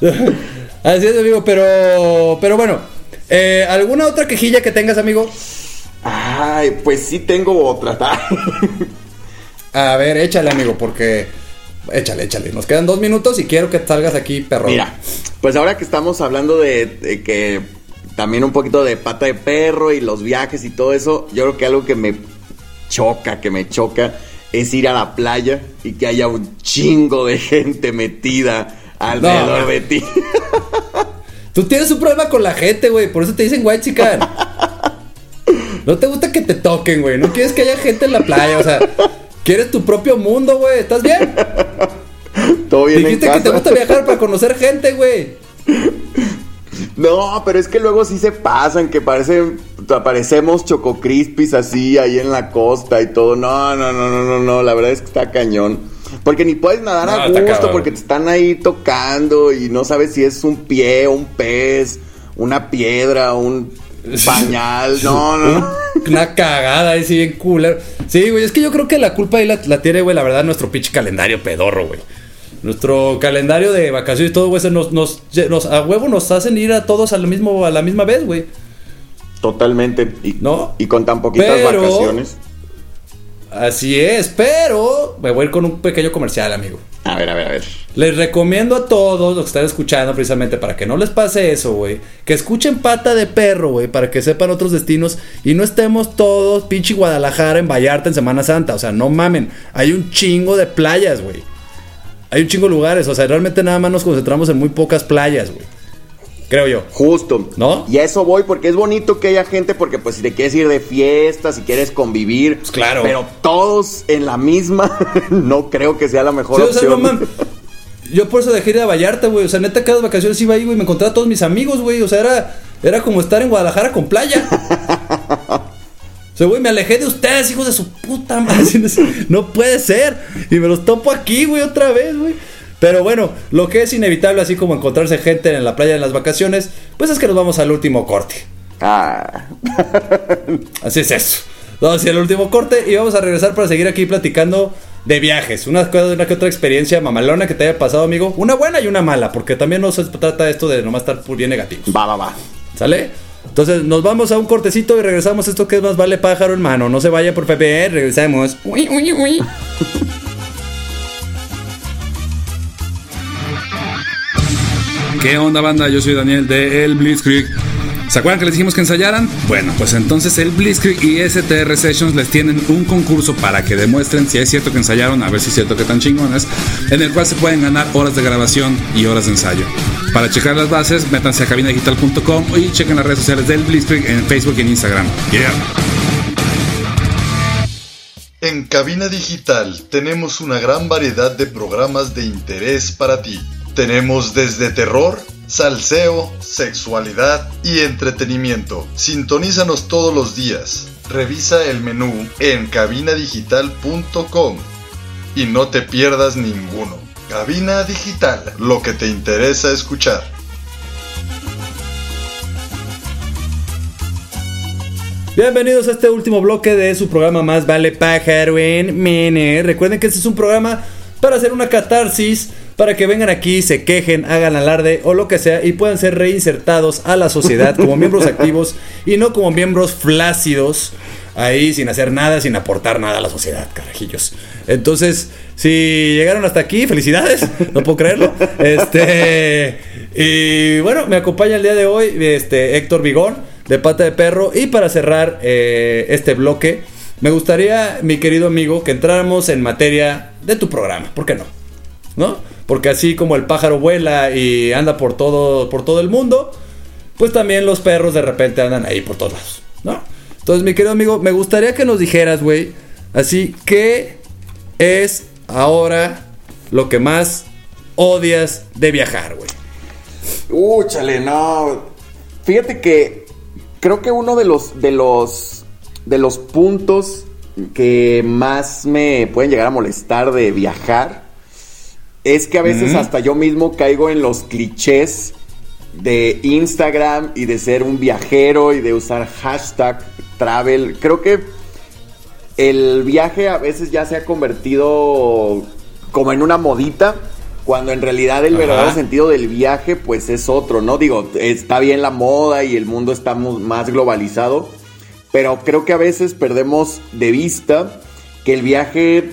Así es, amigo, pero, pero bueno. Eh, ¿Alguna otra quejilla que tengas, amigo? Ay, pues sí tengo otra. A ver, échale, amigo, porque... Échale, échale. Nos quedan dos minutos y quiero que salgas aquí, perro. Mira, pues ahora que estamos hablando de, de que también un poquito de pata de perro y los viajes y todo eso, yo creo que algo que me choca, que me choca, es ir a la playa y que haya un chingo de gente metida alrededor No, de ti. Tú tienes un problema con la gente, güey. Por eso te dicen white chican. No te gusta que te toquen, güey. No quieres que haya gente en la playa. O sea, quieres tu propio mundo, güey. ¿Estás bien? todo bien Dijiste en que te gusta viajar para conocer gente, güey. No, pero es que luego sí se pasan, que parecen, parecemos chococrispis así ahí en la costa y todo. No, no, no, no, no, no, la verdad es que está cañón. Porque ni puedes nadar No, a gusto cabrón. porque te están ahí tocando y no sabes si es un pie, un pez, una piedra, un pañal. No, no, no. Una cagada ahí, sí, bien cooler. Sí, güey, es que yo creo que la culpa ahí la, la tiene, güey, la verdad, nuestro pinche calendario pedorro, güey. Nuestro calendario de vacaciones y todo, güey, nos, nos, nos- a huevo nos hacen ir a todos al mismo, a la misma vez, güey. Totalmente. Y, ¿No? y con tan poquitas Pero- vacaciones. Así es, pero me voy a ir con un pequeño comercial, amigo. A ver, a ver, a ver. Les recomiendo a todos los que están escuchando precisamente para que no les pase eso, güey. Que escuchen pata de perro, güey, para que sepan otros destinos y no estemos todos pinche Guadalajara en Vallarta en Semana Santa. O sea, no mamen. Hay un chingo de playas, güey. Hay un chingo de lugares. O sea, realmente nada más nos concentramos en muy pocas playas, güey. Creo yo. Justo. ¿No? Y a eso voy porque es bonito que haya gente porque pues si te quieres ir de fiesta, si quieres convivir. Pues claro. Pero todos en la misma, no creo que sea la mejor Sí, o sea, no opción. Yo por eso dejé ir a Vallarta, güey. O sea, neta, cada vacaciones iba ahí, güey. Me encontraba a todos mis amigos, güey. O sea, era, era como estar en Guadalajara con playa. O sea, güey, me alejé de ustedes, hijos de su puta madre. No puede ser. Y me los topo aquí, güey, otra vez, güey. Pero bueno, lo que es inevitable, así como encontrarse gente en la playa en las vacaciones, pues es que nos vamos al último corte. Ah, Así es eso. Vamos a ir al último corte y vamos a regresar para seguir aquí platicando de viajes. Una, cosa- una que otra experiencia mamalona que te haya pasado, amigo. Una buena y una mala, porque también no se trata esto de nomás estar bien negativos. va, va, va. ¿Sale? Entonces nos vamos a un cortecito y regresamos. Esto que es más vale pájaro en mano. No se vaya por PPR, regresamos. Uy, uy, uy. ¿Qué onda banda? Yo soy Daniel de El Blitzkrieg. ¿Se acuerdan que les dijimos que ensayaran? Bueno, pues entonces el Blitzkrieg y STR Sessions les tienen un concurso para que demuestren si es cierto que ensayaron, a ver si es cierto que están chingones, en el cual se pueden ganar horas de grabación y horas de ensayo. Para checar las bases, métanse a cabinadigital.com y chequen las redes sociales del Blitzkrieg en Facebook y en Instagram. Yeah. En Cabina Digital tenemos una gran variedad de programas de interés para ti. Tenemos desde terror, salseo, sexualidad y entretenimiento. Sintonízanos todos los días. Revisa el menú en cabinadigital.com y no te pierdas ninguno. Cabina Digital, lo que te interesa escuchar. Bienvenidos a este último bloque de su programa Más Vale Pájaro en Mene. Recuerden que este es un programa para hacer una catarsis, para que vengan aquí, se quejen, hagan alarde o lo que sea y puedan ser reinsertados a la sociedad como miembros activos y no como miembros flácidos ahí sin hacer nada, sin aportar nada a la sociedad, carajillos. Entonces, si llegaron hasta aquí, felicidades, no puedo creerlo. Este, y bueno, me acompaña el día de hoy este, Héctor Vigón, de Pata de Perro. Y para cerrar eh, este bloque, me gustaría, mi querido amigo, que entráramos en materia de tu programa. ¿Por qué no? ¿No? Porque así como el pájaro vuela y anda por todo, por todo el mundo, pues también los perros de repente andan ahí por todos lados, ¿no? Entonces, mi querido amigo, me gustaría que nos dijeras, güey, así, ¿qué es ahora lo que más odias de viajar, güey? Uh, chale, no. Fíjate que creo que uno de los de los de los puntos que más me pueden llegar a molestar de viajar es que a veces hasta yo mismo caigo en los clichés de Instagram y de ser un viajero y de usar hashtag travel. Creo que el viaje a veces ya se ha convertido como en una modita, cuando en realidad el Ajá. verdadero sentido del viaje pues es otro, ¿no? Digo, está bien la moda y el mundo está más globalizado, pero creo que a veces perdemos de vista que el viaje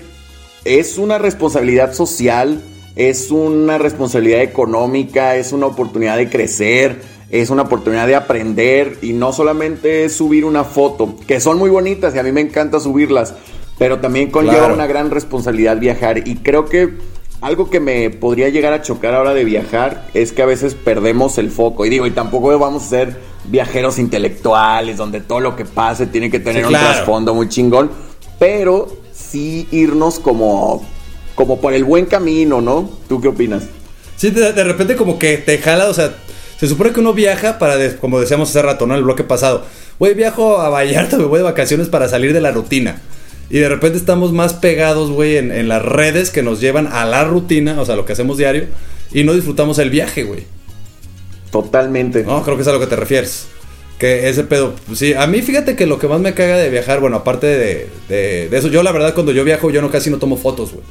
es una responsabilidad social, es una responsabilidad económica, es una oportunidad de crecer, es una oportunidad de aprender y no solamente es subir una foto, que son muy bonitas y a mí me encanta subirlas, pero también conlleva Claro. una gran responsabilidad viajar. Y creo que algo que me podría llegar a chocar ahora de viajar es que a veces perdemos el foco. Y digo, y tampoco vamos a ser viajeros intelectuales donde todo lo que pase tiene que tener Sí, un trasfondo muy chingón, pero sí irnos como como por el buen camino, ¿no? ¿Tú qué opinas? Sí, de, de repente como que te jala, o sea, se supone que uno viaja para, de- como decíamos hace rato, ¿no? El bloque pasado. Güey, viajo a Vallarta, me voy de vacaciones para salir de la rutina. Y de repente estamos más pegados, güey, en, en las redes que nos llevan a la rutina, o sea, lo que hacemos diario, y no disfrutamos el viaje, güey. Totalmente. No, creo que es a lo que te refieres. Que ese pedo, pues sí, a mí fíjate que lo que más me caga de viajar, bueno, aparte de, de- de eso, yo la verdad cuando yo viajo yo no casi no tomo fotos, güey.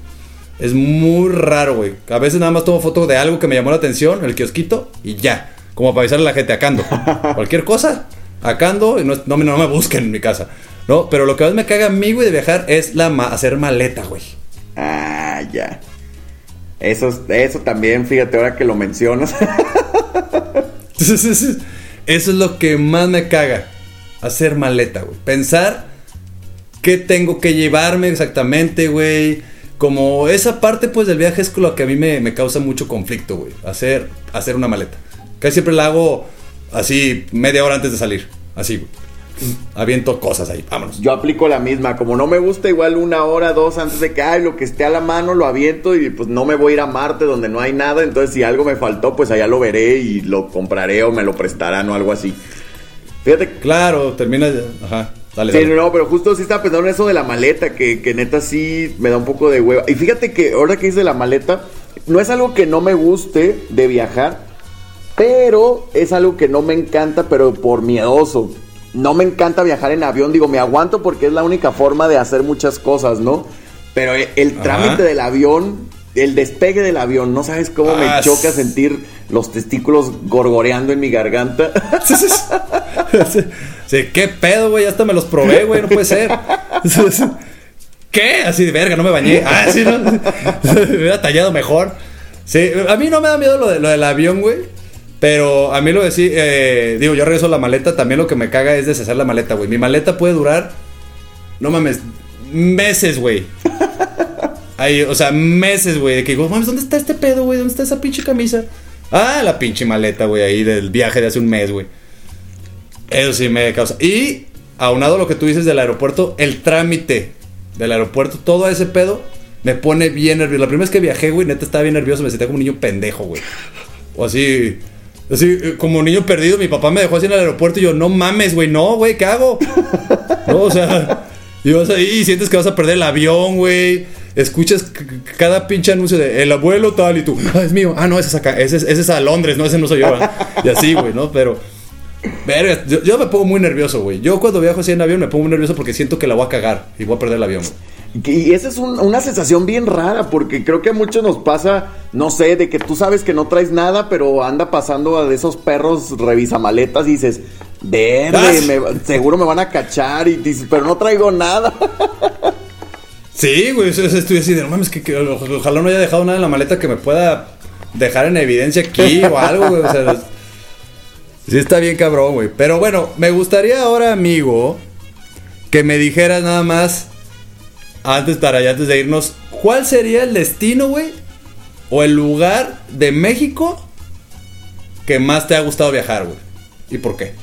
Es muy raro, güey. A veces nada más tomo fotos de algo que me llamó la atención, el kiosquito, y ya. Como para avisarle a la gente, acando. Cualquier cosa, acando, y no, no, me- no me busquen en mi casa. No, pero lo que más me caga a mí, güey, de viajar es la ma- hacer maleta, güey. Ah, ya. Eso, es- eso también, fíjate, ahora que lo mencionas. Eso es lo que más me caga. Hacer maleta, güey. Pensar qué tengo que llevarme exactamente, güey. Como esa parte, pues, del viaje es lo que a mí me, me causa mucho conflicto, güey. Hacer, hacer una maleta. Casi siempre la hago así media hora antes de salir. Así, güey. Aviento cosas ahí. Vámonos. Yo aplico la misma, como no me gusta igual una hora, dos antes de que, ay, lo que esté a la mano lo aviento y pues no me voy a ir a Marte donde no hay nada, entonces si algo me faltó, pues allá lo veré y lo compraré o me lo prestarán o algo así. Fíjate, Claro, termina. Ajá. Dale, Sí, dale. no, pero justo sí estaba pensando en eso de la maleta, que, que neta sí me da un poco de hueva. Y fíjate que ahora que de la maleta, no es algo que no me guste de viajar, pero es algo que no me encanta, pero por miedoso. No me encanta viajar en avión, digo, me aguanto porque es la única forma de hacer muchas cosas, ¿no? Pero el, trámite del avión, el despegue del avión, no sabes cómo Ah, me choca s- sentir los testículos gorgoreando en mi garganta. Sí, ¿qué pedo, güey? Hasta me los probé, güey, no puede ser. ¿Qué? Así de verga, no me bañé. Ah, sí, no. Me hubiera tallado mejor. Sí, a mí no me da miedo lo, de- lo del avión, güey. Pero a mí lo de sí, eh, digo, yo regreso a la maleta. También lo que me caga es deshacer la maleta, güey. Mi maleta puede durar, no mames, meses, güey. Ahí, o sea, meses, güey. De que digo, mames, ¿dónde está este pedo, güey? ¿Dónde está esa pinche camisa? Ah, la pinche maleta, güey, ahí del viaje de hace un mes, güey. Eso sí me causa. Y aunado lo que tú dices del aeropuerto, el trámite del aeropuerto, todo ese pedo, me pone bien nervioso. La primera vez que viajé, güey, neta estaba bien nervioso, me sentía como un niño pendejo, güey. O así, así, eh, como un niño perdido. Mi papá me dejó así en el aeropuerto y yo, no mames, güey, no, güey, ¿qué hago? No, o sea, y vas ahí y sientes que vas a perder el avión, güey. Escuchas cada pinche anuncio de el abuelo tal y tú, ah, es mío. Ah, no, ese es acá, ese es, ese es a Londres, no, ese no soy yo. Y así, güey, ¿no? Pero Verga, yo, yo me pongo muy nervioso, güey. Yo cuando viajo así en avión me pongo muy nervioso porque siento que la voy a cagar y voy a perder el avión, güey. Y esa es un- una sensación bien rara, porque creo que a muchos nos pasa, no sé, de que tú sabes que no traes nada, pero anda pasando a de esos perros revisamaletas y dices, verde, Ah. me- seguro me van a cachar, y dices, pero no traigo nada. Sí, güey, estoy así de, no mames, que, ojalá no haya dejado nada en la maleta que me pueda dejar en evidencia aquí o algo, güey. O sea, sí está bien cabrón, güey. Pero bueno, me gustaría ahora, amigo, que me dijeras nada más, antes para allá, antes de irnos, ¿cuál sería el destino, güey? O el lugar de México que más te ha gustado viajar, güey. ¿Y por qué?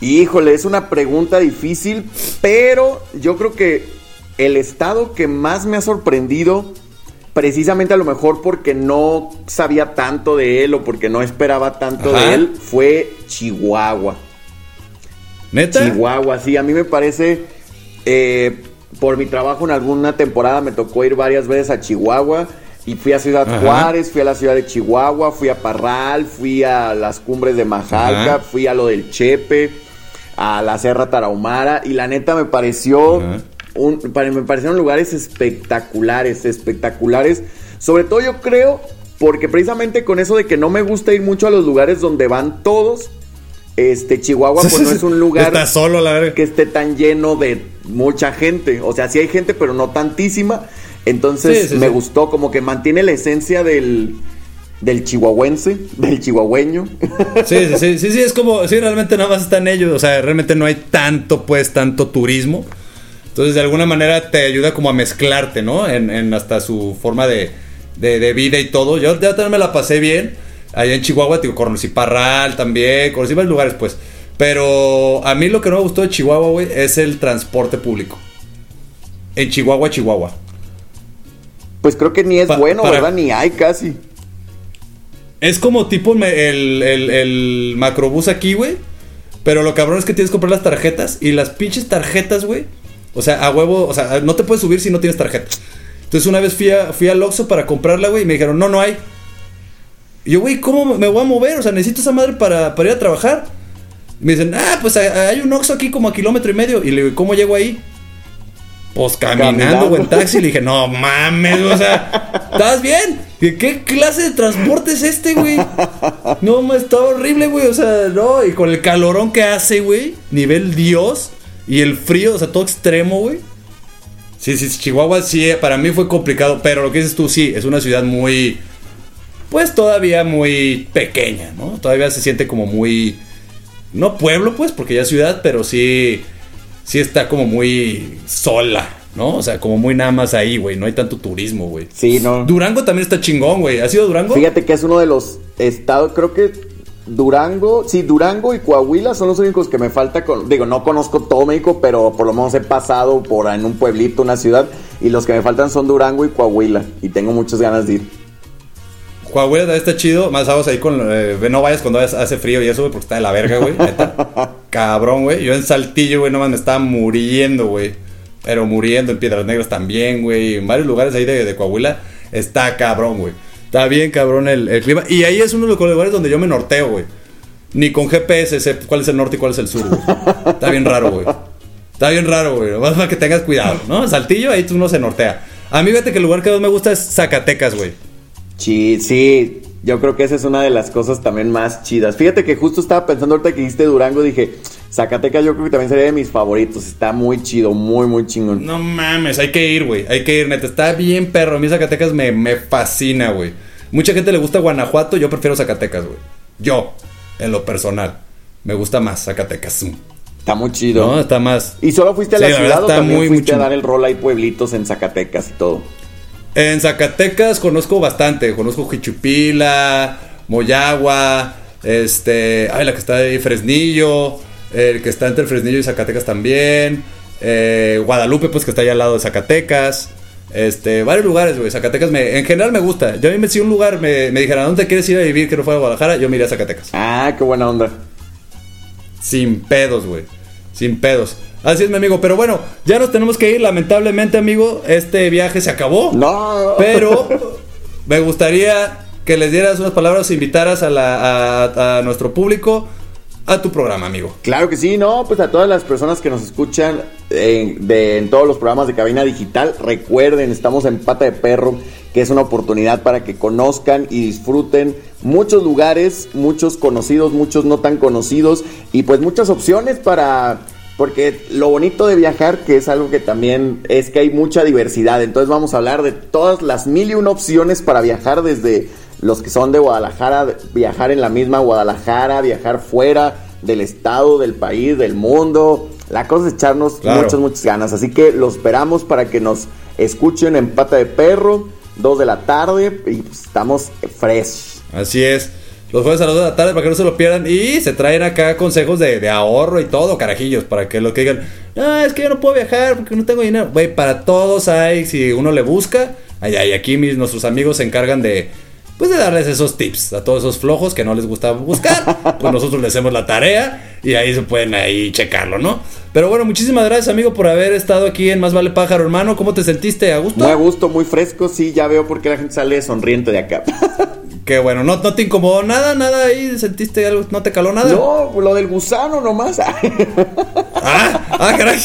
Híjole, es una pregunta difícil, pero yo creo que el estado que más me ha sorprendido, precisamente a lo mejor porque no sabía tanto de él o porque no esperaba tanto Ajá. de él, fue Chihuahua. ¿Neta? Chihuahua, sí, a mí me parece, eh, por mi trabajo en alguna temporada me tocó ir varias veces a Chihuahua y fui a Ciudad Ajá. Juárez, fui a la ciudad de Chihuahua, fui a Parral, fui a las cumbres de Majalca, Ajá. fui a lo del Chepe, a la Serra Tarahumara y la neta me pareció, Ajá. Un, pare- me parecieron lugares espectaculares, espectaculares, sobre todo yo creo porque precisamente con eso de que no me gusta ir mucho a los lugares donde van todos, este Chihuahua pues no es un lugar Está solo, la que esté tan lleno de mucha gente. O sea, sí hay gente, pero no tantísima. Entonces Sí, sí, me sí. gustó, como que mantiene la esencia del, del chihuahuense, del chihuahueño. Sí, sí, sí, sí, sí, es como, sí, realmente nada más están ellos, o sea, realmente no hay tanto, pues, tanto turismo. Entonces, de alguna manera te ayuda como a mezclarte, ¿no? En, en hasta su forma de, de, de vida y todo. Yo ya también me la pasé bien. Allá en Chihuahua, digo, conocí Parral también, conocí varios lugares, pues. Pero a mí lo que no me gustó de Chihuahua, güey, es el transporte público. En Chihuahua, Chihuahua. Pues creo que ni es Pa- bueno, ¿verdad? Ni hay casi. Es como tipo el, el macrobús aquí, güey. Pero lo cabrón es que tienes que comprar las tarjetas. Y las pinches tarjetas, güey. O sea, a huevo. O sea, no te puedes subir si no tienes tarjeta. Entonces una vez fui, a, fui al Oxxo para comprarla, güey. Y me dijeron, no, no hay. Y yo, güey, ¿cómo me voy a mover? O sea, necesito esa madre para, para ir a trabajar. Y me dicen, ah, pues hay un Oxxo aquí como a kilómetro y medio. Y le digo, ¿cómo llego ahí? Pues caminando, o en taxi. Le dije, no mames, o sea, ¿estás bien? ¿Qué, qué clase de transporte es este, güey? No, está horrible, güey. O sea, no, y con el calorón que hace, güey. Nivel Dios. Y el frío, o sea, todo extremo, güey. Sí, sí, sí, Chihuahua sí, eh, para mí fue complicado. Pero lo que dices tú, sí, es una ciudad muy. Pues todavía muy pequeña, ¿no? Todavía se siente como muy. No pueblo, pues, porque ya es ciudad, pero sí. Sí está como muy sola, ¿no? O sea, como muy nada más ahí, güey. No hay tanto turismo, güey. Sí, no. Durango también está chingón, güey. ¿Has ido a Durango? Fíjate que es uno de los estados, creo que Durango, sí, Durango y Coahuila son los únicos que me falta. Con, digo, no conozco todo México, pero por lo menos he pasado por en un pueblito, una ciudad, y los que me faltan son Durango y Coahuila, y tengo muchas ganas de ir. Coahuila también está chido. Más aguas ahí con. eh, no vayas cuando hace frío y eso, güey, porque está de la verga, güey. Cabrón, güey. Yo en Saltillo, güey, nomás me estaba muriendo, güey. Pero muriendo en Piedras Negras también, güey. En varios lugares ahí de, de Coahuila. Está cabrón, güey. Está bien cabrón el, el clima. Y ahí es uno de los lugares donde yo me norteo, güey. Ni con GPS sé cuál es el norte y cuál es el sur, güey. Está bien raro, güey. Está bien raro, güey. Más para que tengas cuidado, ¿no? Saltillo, ahí uno se nortea. A mí, fíjate que el lugar que más me gusta es Zacatecas, güey. Sí, sí, yo creo que esa es una de las cosas también más chidas. Fíjate que justo estaba pensando ahorita que dijiste Durango, dije, Zacatecas yo creo que también sería de mis favoritos. Está muy chido, muy, muy chingón. No mames, hay que ir, güey. Hay que ir, neta. Está bien, perro. A mí Zacatecas me, me fascina, güey. Mucha gente le gusta Guanajuato. Yo prefiero Zacatecas, güey. Yo, en lo personal, me gusta más Zacatecas. Está muy chido. No, está más. ¿Y solo fuiste a la ciudad o está también muy, fuiste muy a dar el rol ahí pueblitos en Zacatecas y todo? En Zacatecas conozco bastante. Conozco Jichupila, Moyagua, este. Ay, la que está ahí, Fresnillo. El que está entre Fresnillo y Zacatecas también. eh, Guadalupe, pues que está allá al lado de Zacatecas. Este, varios lugares, güey. Zacatecas me, en general me gusta. Yo a mí me si un lugar me, me dijera, ¿a dónde quieres ir a vivir que no fuera a Guadalajara? Yo me iría a Zacatecas. Ah, qué buena onda. Sin pedos, güey. Sin pedos. Así es, mi amigo. Pero bueno, ya nos tenemos que ir. Lamentablemente, amigo, este viaje se acabó. No. Pero me gustaría que les dieras unas palabras, invitaras a, la, a, a nuestro público a tu programa, amigo. Claro que sí, no, pues a todas las personas que nos escuchan en, de, en todos los programas de cabina digital, recuerden, estamos en Pata de Perro, que es una oportunidad para que conozcan y disfruten muchos lugares, muchos conocidos, muchos no tan conocidos, y pues muchas opciones para porque lo bonito de viajar, que es algo que también es que hay mucha diversidad. Entonces vamos a hablar de todas las mil y una opciones para viajar desde los que son de Guadalajara, viajar en la misma Guadalajara, viajar fuera del estado, del país, del mundo. La cosa es echarnos Claro. muchas, muchas ganas. Así que los esperamos para que nos escuchen en Pata de Perro, 2 de la tarde, y pues, estamos fresh. Así es. Los jueves a las 2 de la tarde para que no se lo pierdan. Y se traen acá consejos de, de ahorro y todo, carajillos. Para que lo que digan, no, es que yo no puedo viajar porque no tengo dinero. Güey, para todos hay, si uno le busca, ay, ay, aquí mis, nuestros amigos se encargan de, pues de darles esos tips a todos esos flojos que no les gusta buscar. pues nosotros les hacemos la tarea y ahí se pueden ahí checarlo, ¿no? Pero bueno, muchísimas gracias, amigo, por haber estado aquí en Más Vale Pájaro, hermano. ¿Cómo te sentiste? ¿A gusto? Muy a gusto, muy fresco, sí, ya veo por qué la gente sale sonriente de acá. Qué bueno, ¿no, no te incomodó nada, nada ahí, sentiste algo, no te caló nada. no, lo del gusano nomás. Ah, ah, caray.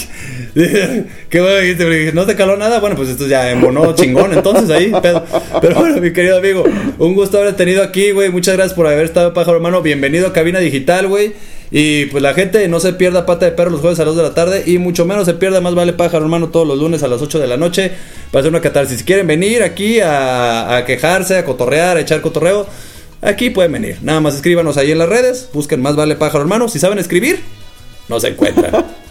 Qué bueno dijiste, no te caló nada. Bueno, pues esto ya embonó chingón, entonces ahí, pedo. Pero bueno, mi querido amigo, un gusto haber tenido aquí, güey. Muchas gracias por haber estado, pájaro hermano. Bienvenido a Cabina Digital, güey. Y pues la gente no se pierda pata de perro los jueves a las 2 de la tarde. Y mucho menos se pierda más vale pájaro hermano todos los lunes a las 8 de la noche. Para hacer una catarsis. Si quieren venir aquí a, a quejarse, a cotorrear, a echar cotorreo, aquí pueden venir. Nada más escríbanos ahí en las redes. Busquen más vale pájaro hermano. Si saben escribir, no se encuentran.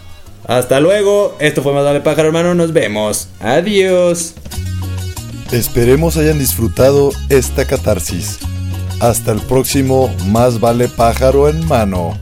Hasta luego. Esto fue Más Vale Pájaro, hermano. Nos vemos. Adiós. Esperemos hayan disfrutado esta catarsis. Hasta el próximo Más vale pájaro en mano.